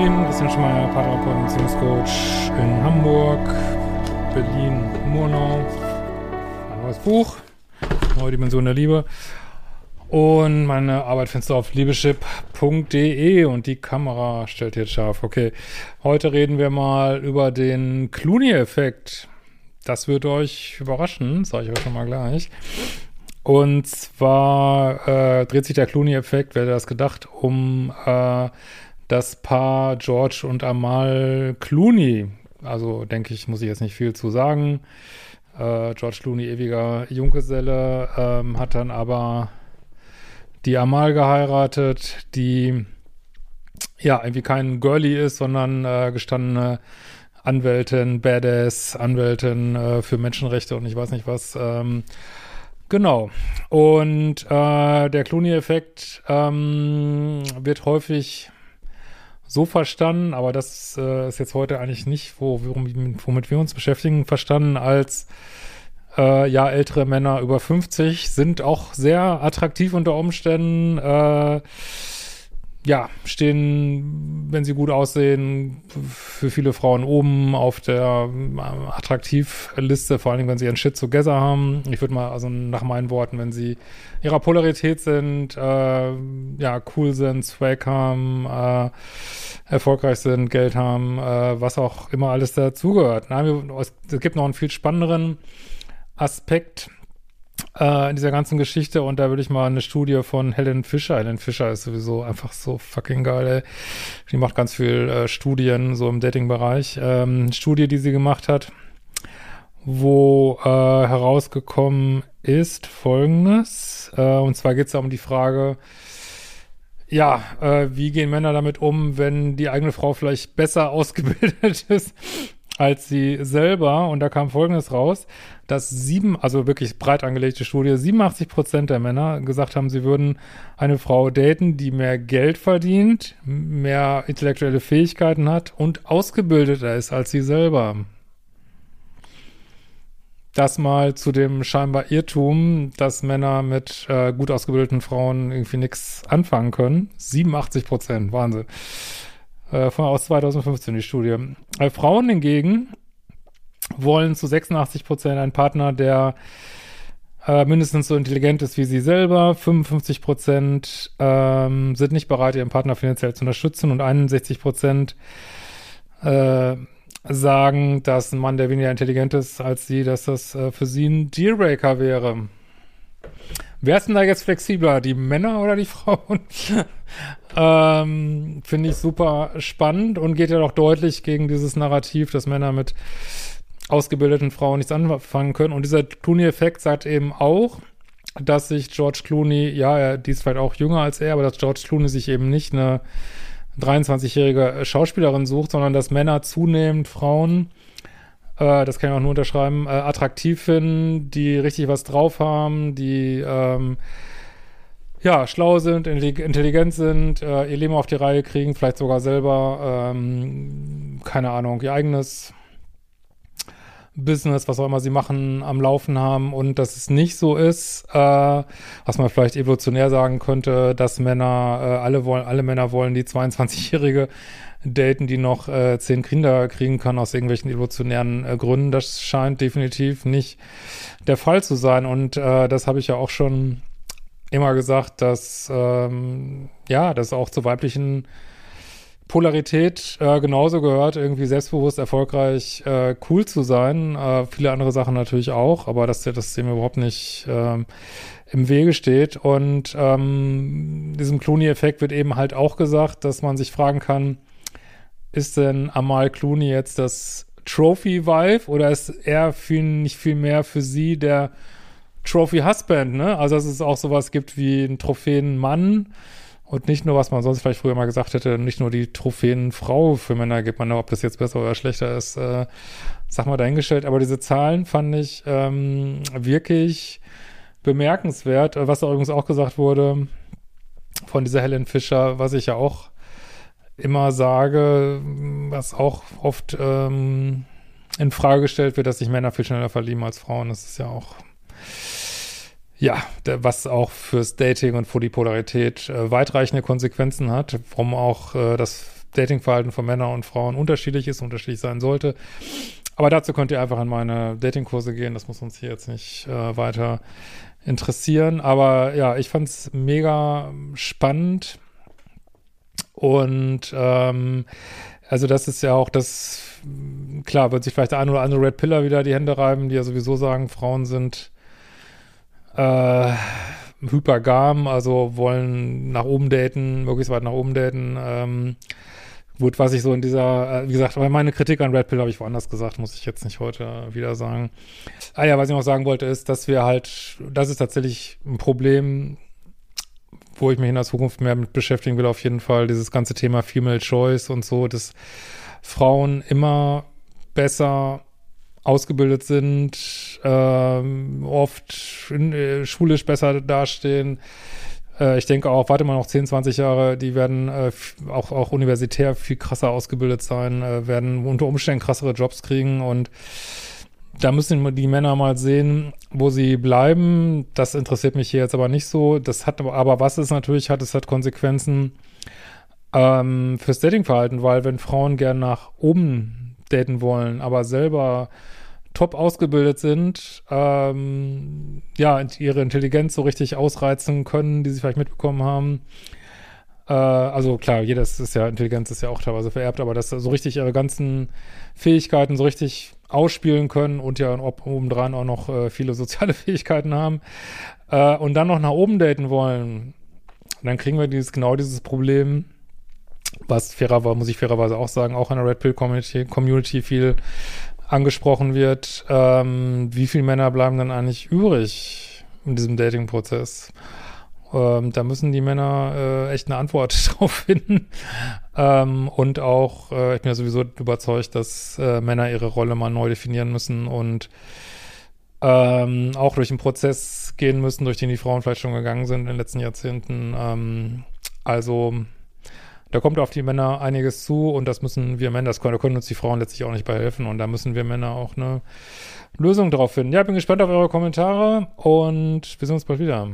Berlin, Christian Schmeier, Paartherapeut und Beziehungscoach in Hamburg, Berlin, Murnau. Ein neues Buch, Neue Dimension der Liebe. Und meine Arbeit findest du auf liebeschip.de und die Kamera stellt jetzt scharf. Okay, heute reden wir mal über den Clooney-Effekt. Das wird euch überraschen, sage ich euch schon mal gleich. Und zwar äh, dreht sich der Clooney-Effekt, wer hätte das gedacht, um äh, das Paar George und Amal Clooney. Also denke ich, muss ich jetzt nicht viel zu sagen. Äh, George Clooney, ewiger Junggeselle, ähm, hat dann aber die Amal geheiratet, die ja irgendwie kein Girlie ist, sondern äh, gestandene Anwältin, Badass, Anwältin äh, für Menschenrechte und ich weiß nicht was. Ähm, genau. Und äh, der Clooney-Effekt ähm, wird häufig so verstanden, aber das äh, ist jetzt heute eigentlich nicht, wo, womit wir uns beschäftigen, verstanden als äh, ja, ältere Männer über 50 sind auch sehr attraktiv unter Umständen. Äh, ja, stehen, wenn sie gut aussehen, für viele Frauen oben auf der äh, Attraktivliste, vor allem wenn sie ihren Shit together haben. Ich würde mal, also nach meinen Worten, wenn sie ihrer Polarität sind, äh, ja, cool sind, Swag haben, äh, erfolgreich sind, Geld haben, äh, was auch immer alles dazugehört. Es gibt noch einen viel spannenderen Aspekt äh, in dieser ganzen Geschichte und da würde ich mal eine Studie von Helen Fischer, Helen Fischer ist sowieso einfach so fucking geil, ey. Die macht ganz viel äh, Studien so im Dating-Bereich. Ähm, Studie, die sie gemacht hat, wo äh, herausgekommen ist folgendes, äh, und zwar geht es da um die Frage, ja, äh, wie gehen Männer damit um, wenn die eigene Frau vielleicht besser ausgebildet ist als sie selber. Und da kam Folgendes raus, dass sieben, also wirklich breit angelegte Studie, 87 Prozent der Männer gesagt haben, sie würden eine Frau daten, die mehr Geld verdient, mehr intellektuelle Fähigkeiten hat und ausgebildeter ist als sie selber. Das mal zu dem scheinbar Irrtum, dass Männer mit äh, gut ausgebildeten Frauen irgendwie nichts anfangen können. 87 Prozent, Wahnsinn. Äh, von aus 2015 die Studie. Äh, Frauen hingegen wollen zu 86 Prozent einen Partner, der äh, mindestens so intelligent ist wie sie selber. 55 Prozent ähm, sind nicht bereit, ihren Partner finanziell zu unterstützen und 61 Prozent äh, sagen, dass ein Mann, der weniger intelligent ist als sie, dass das äh, für sie ein Dealbreaker wäre. Wer ist denn da jetzt flexibler, die Männer oder die Frauen? ähm, Finde ich super spannend und geht ja doch deutlich gegen dieses Narrativ, dass Männer mit ausgebildeten Frauen nichts anfangen können. Und dieser Clooney-Effekt sagt eben auch, dass sich George Clooney, ja, er, die ist vielleicht auch jünger als er, aber dass George Clooney sich eben nicht eine 23-jährige Schauspielerin sucht, sondern dass Männer zunehmend Frauen äh, das kann ich auch nur unterschreiben, äh, attraktiv finden, die richtig was drauf haben, die ähm, ja, schlau sind, intelligent sind, äh, ihr Leben auf die Reihe kriegen, vielleicht sogar selber, ähm, keine Ahnung, ihr eigenes Business, was auch immer sie machen, am Laufen haben und dass es nicht so ist, äh, was man vielleicht evolutionär sagen könnte, dass Männer, äh, alle wollen, alle Männer wollen die 22-jährige daten, die noch äh, zehn Kinder kriegen kann aus irgendwelchen evolutionären äh, Gründen. Das scheint definitiv nicht der Fall zu sein. Und äh, das habe ich ja auch schon immer gesagt, dass ähm, ja, das auch zu weiblichen Polarität äh, genauso gehört, irgendwie selbstbewusst, erfolgreich, äh, cool zu sein. Äh, viele andere Sachen natürlich auch, aber dass das dem überhaupt nicht äh, im Wege steht. Und ähm, diesem Clooney-Effekt wird eben halt auch gesagt, dass man sich fragen kann, ist denn Amal Clooney jetzt das Trophy-Wife oder ist er viel, nicht viel mehr für sie der Trophy-Husband, ne? Also, dass es auch sowas gibt wie einen Trophäen-Mann und nicht nur, was man sonst vielleicht früher mal gesagt hätte, nicht nur die Trophäen-Frau für Männer gibt man, ob das jetzt besser oder schlechter ist, äh, sag mal dahingestellt. Aber diese Zahlen fand ich ähm, wirklich bemerkenswert, was da übrigens auch gesagt wurde von dieser Helen Fischer, was ich ja auch immer sage, was auch oft ähm, in Frage gestellt wird, dass sich Männer viel schneller verlieben als Frauen. Das ist ja auch, ja, was auch fürs Dating und für die Polarität äh, weitreichende Konsequenzen hat, warum auch äh, das Datingverhalten von Männern und Frauen unterschiedlich ist, unterschiedlich sein sollte. Aber dazu könnt ihr einfach in meine Datingkurse gehen. Das muss uns hier jetzt nicht äh, weiter interessieren. Aber ja, ich fand es mega spannend. Und ähm, also das ist ja auch das, klar, wird sich vielleicht der eine oder andere Red Pillar wieder die Hände reiben, die ja sowieso sagen, Frauen sind äh, hypergam, also wollen nach oben daten, möglichst weit nach oben daten. Ähm, gut, was ich so in dieser, äh, wie gesagt, aber meine Kritik an Red Pill habe ich woanders gesagt, muss ich jetzt nicht heute wieder sagen. Ah ja, was ich noch sagen wollte, ist, dass wir halt, das ist tatsächlich ein Problem, wo ich mich in der Zukunft mehr mit beschäftigen will, auf jeden Fall, dieses ganze Thema Female Choice und so, dass Frauen immer besser ausgebildet sind, ähm, oft äh, schulisch besser dastehen. Äh, ich denke auch, warte mal noch 10, 20 Jahre, die werden äh, auch, auch universitär viel krasser ausgebildet sein, äh, werden unter Umständen krassere Jobs kriegen und da müssen die Männer mal sehen, wo sie bleiben. Das interessiert mich hier jetzt aber nicht so. Das hat aber, was es natürlich hat, es hat Konsequenzen ähm, fürs Datingverhalten, weil wenn Frauen gern nach oben daten wollen, aber selber top ausgebildet sind, ähm, ja, ihre Intelligenz so richtig ausreizen können, die sie vielleicht mitbekommen haben. Äh, also klar, jedes ist ja, Intelligenz ist ja auch teilweise vererbt, aber dass so richtig ihre ganzen Fähigkeiten so richtig ausspielen können und ja ob, obendrein auch noch äh, viele soziale Fähigkeiten haben äh, und dann noch nach oben daten wollen, dann kriegen wir dieses genau dieses Problem, was fairer muss ich fairerweise auch sagen, auch in der Red Pill Community, Community viel angesprochen wird, ähm, wie viele Männer bleiben dann eigentlich übrig in diesem Dating-Prozess? Ähm, da müssen die Männer äh, echt eine Antwort drauf finden. Ähm, und auch, äh, ich bin ja sowieso überzeugt, dass äh, Männer ihre Rolle mal neu definieren müssen und ähm, auch durch den Prozess gehen müssen, durch den die Frauen vielleicht schon gegangen sind in den letzten Jahrzehnten. Ähm, also da kommt auf die Männer einiges zu und das müssen wir Männer, das können, da können uns die Frauen letztlich auch nicht bei helfen und da müssen wir Männer auch eine Lösung drauf finden. Ja, bin gespannt auf eure Kommentare und wir sehen uns bald wieder.